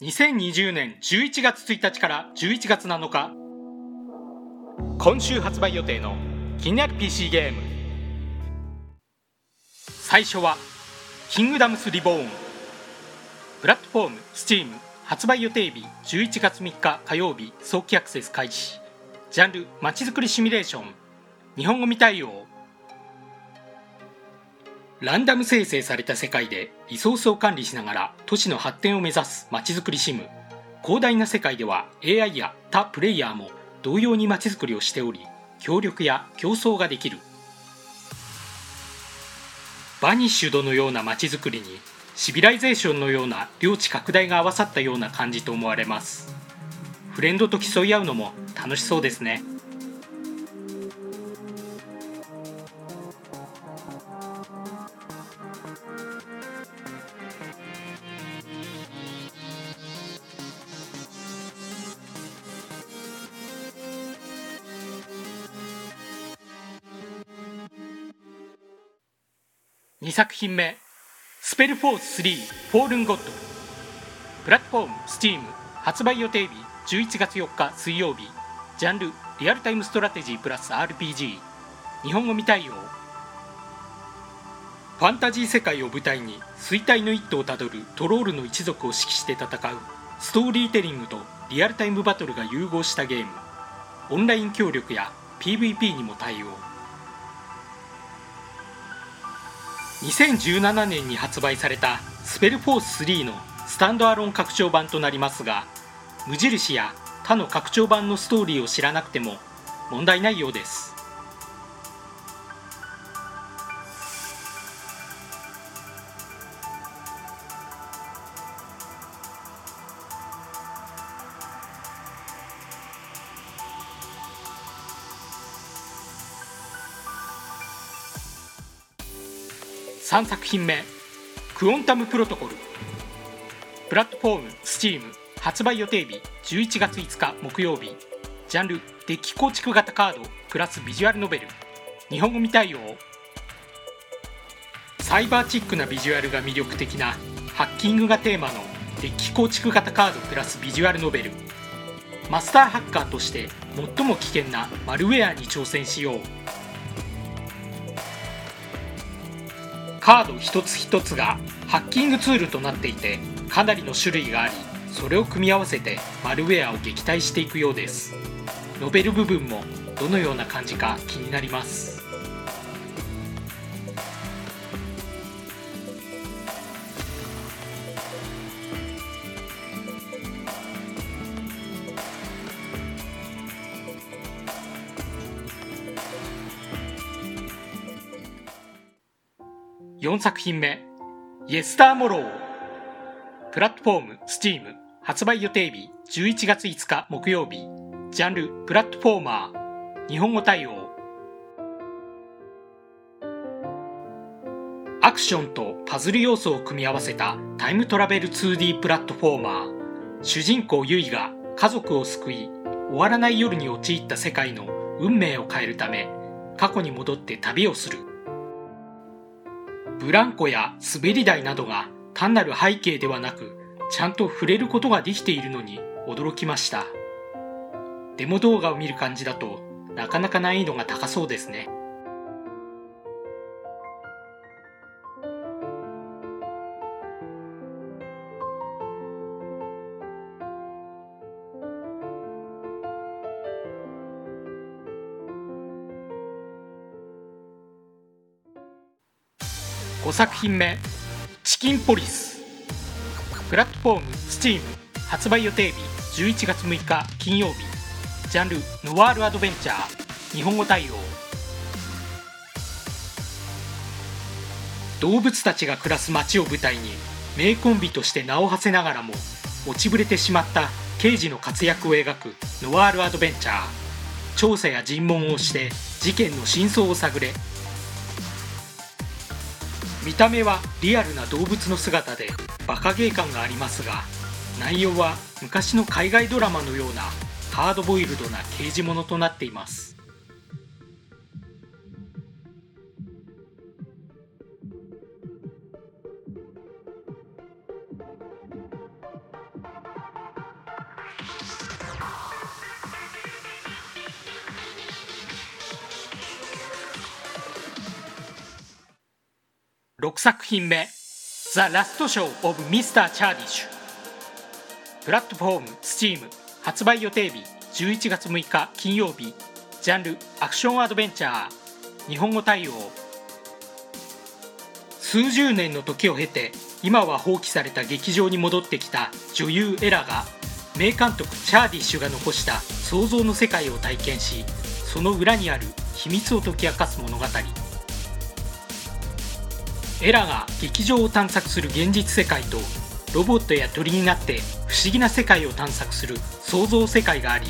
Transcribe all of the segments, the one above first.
2020年11月1日から11月7日。今週発売予定の気になる PC ゲーム。最初は「キングダムスリボーン」プラットフォーム STEAM 発売予定日11月3日火曜日早期アクセス開始。ジャンルまちづくりシミュレーション。日本語未対応。ランダム生成された世界でリソースを管理しながら都市の発展を目指すまちづくりシム。広大な世界では AI や他プレイヤーも同様にまちづくりをしており協力や競争ができる。バニッシュドのようなまちづくりにシビライゼーションのような領地拡大が合わさったような感じと思われます。フレンドと競い合うのも楽しそうですね。2作品目「スペルフォース3フォールンゴッド」プラットフォーム STEAM 発売予定日11月4日水曜日。ジャンルリアルタイムストラテジープラス RPG 日本語未対応。ファンタジー世界を舞台に衰退の一途をたどるトロールの一族を指揮して戦う。ストーリーテリングとリアルタイムバトルが融合したゲーム。オンライン協力や PVP にも対応。2017年に発売されたスペルフォース3のスタンドアロン拡張版となりますが無印や他の拡張版のストーリーを知らなくても問題ないようです。3作品目「クオンタムプロトコル」プラットフォーム STEAM 発売予定日11月5日木曜日。ジャンルデッキ構築型カードプラスビジュアルノベル。日本語未対応。サイバーチックなビジュアルが魅力的なハッキングがテーマのデッキ構築型カードプラスビジュアルノベル。マスターハッカーとして最も危険なマルウェアに挑戦しよう。カード一つ一つがハッキングツールとなっていてかなりの種類がありそれを組み合わせてマルウェアを撃退していくようです。ノベル部分もどのような感じか気になります。4作品目「イエスターモロー」プラットフォーム STEAM 発売予定日11月5日木曜日。ジャンルプラットフォーマー。日本語対応。アクションとパズル要素を組み合わせたタイムトラベル 2D プラットフォーマー。主人公ユイが家族を救い終わらない夜に陥った世界の運命を変えるため過去に戻って旅をする。ブランコや滑り台などが単なる背景ではなくちゃんと触れることができているのに驚きました。デモ動画を見る感じだとなかなか難易度が高そうですね。5作品目「チキンポリス」プラットフォーム STEAM 発売予定日11月6日金曜日。ジャンルノワールアドベンチャー。日本語対応。動物たちが暮らす街を舞台に名コンビとして名を馳せながらも落ちぶれてしまった刑事の活躍を描くノワールアドベンチャー。調査や尋問をして事件の真相を探れ。見た目はリアルな動物の姿でバカゲー感がありますが内容は昔の海外ドラマのようなハードボイルドな刑事物となっています。6作品目「ザ・ラストショー・オブ・ミスター・チャーディッシュ」プラットフォーム STEAM 発売予定日11月6日金曜日。ジャンルアクションアドベンチャー。日本語対応。数十年の時を経て今は放棄された劇場に戻ってきた女優エラが名監督チャーディッシュが残した想像の世界を体験しその裏にある秘密を解き明かす物語。エラが劇場を探索する現実世界とロボットや鳥になって不思議な世界を探索する創造世界があり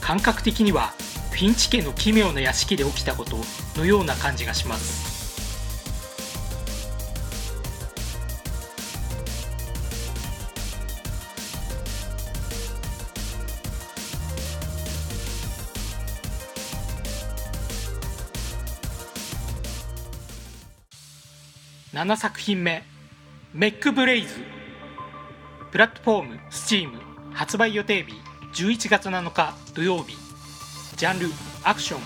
感覚的にはフィンチ家の奇妙な屋敷で起きたことのような感じがします。7作品目「メックブレイズ」プラットフォーム STEAM 発売予定日。11月7日土曜日。ジャンルアクション。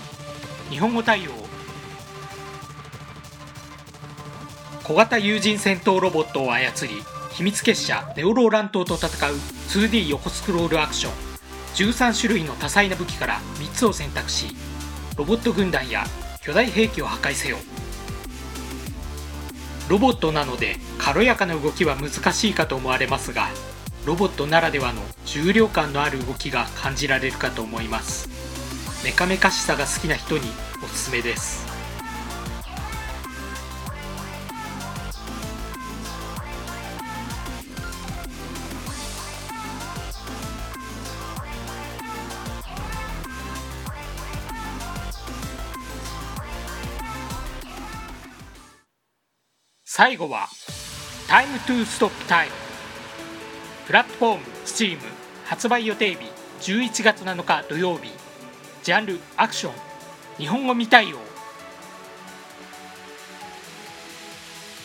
日本語対応。小型有人戦闘ロボットを操り秘密結社ネオローラン島と戦う 2D 横スクロールアクション。13種類の多彩な武器から3つを選択しロボット軍団や巨大兵器を破壊せよ。ロボットなので軽やかな動きは難しいかと思われますがロボットならではの重量感のある動きが感じられるかと思います。メカメカしさが好きな人におすすめです。最後は Time to Stop Time プラットフォーム STEAM 発売予定日11月7日土曜日。ジャンルアクション。日本語未対応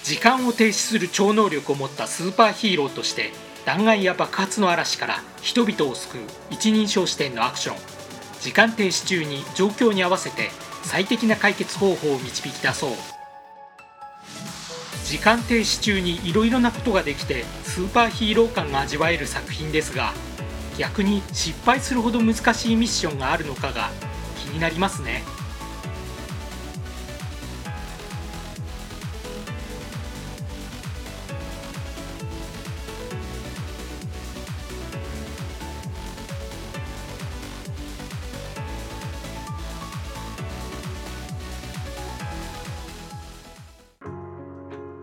時間を停止する超能力を持ったスーパーヒーローとして弾丸や爆発の嵐から人々を救う一人称視点のアクション。時間停止中に状況に合わせて最適な解決方法を導き出そう。時間停止中にいろいろなことができてスーパーヒーロー感が味わえる作品ですが逆に失敗するほど難しいミッションがあるのかが気になりますね。